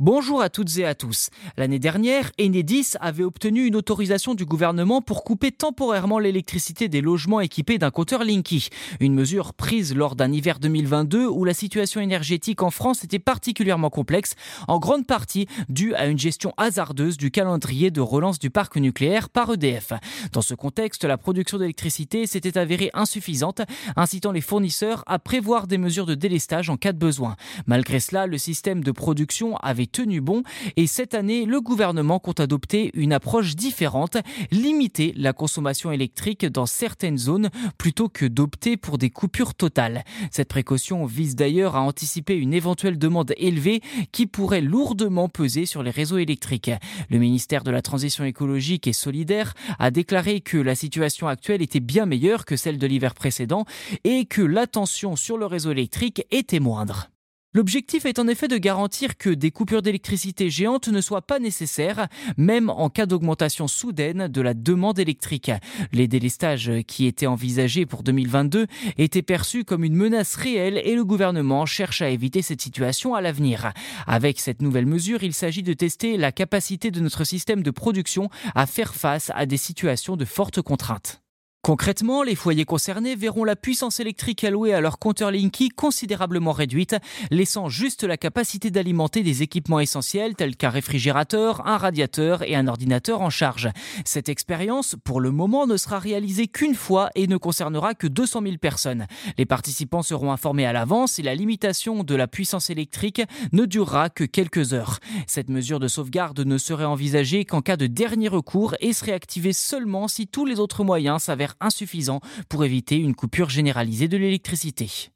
Bonjour à toutes et à tous. L'année dernière, Enedis avait obtenu une autorisation du gouvernement pour couper temporairement l'électricité des logements équipés d'un compteur Linky. Une mesure prise lors d'un hiver 2022 où la situation énergétique en France était particulièrement complexe, en grande partie due à une gestion hasardeuse du calendrier de relance du parc nucléaire par EDF. Dans ce contexte, la production d'électricité s'était avérée insuffisante, incitant les fournisseurs à prévoir des mesures de délestage en cas de besoin. Malgré cela, le système de production avait tenu bon et cette année, le gouvernement compte adopter une approche différente, limiter la consommation électrique dans certaines zones plutôt que d'opter pour des coupures totales. Cette précaution vise d'ailleurs à anticiper une éventuelle demande élevée qui pourrait lourdement peser sur les réseaux électriques. Le ministère de la Transition écologique et solidaire a déclaré que la situation actuelle était bien meilleure que celle de l'hiver précédent et que l'attention sur le réseau électrique était moindre. L'objectif est en effet de garantir que des coupures d'électricité géantes ne soient pas nécessaires, même en cas d'augmentation soudaine de la demande électrique. Les délestages qui étaient envisagés pour 2022 étaient perçus comme une menace réelle et le gouvernement cherche à éviter cette situation à l'avenir. Avec cette nouvelle mesure, il s'agit de tester la capacité de notre système de production à faire face à des situations de fortes contraintes. Concrètement, les foyers concernés verront la puissance électrique allouée à leur compteur Linky considérablement réduite, laissant juste la capacité d'alimenter des équipements essentiels tels qu'un réfrigérateur, un radiateur et un ordinateur en charge. Cette expérience, pour le moment, ne sera réalisée qu'une fois et ne concernera que 200 000 personnes. Les participants seront informés à l'avance et la limitation de la puissance électrique ne durera que quelques heures. Cette mesure de sauvegarde ne serait envisagée qu'en cas de dernier recours et serait activée seulement si tous les autres moyens s'avèrent insuffisant pour éviter une coupure généralisée de l'électricité.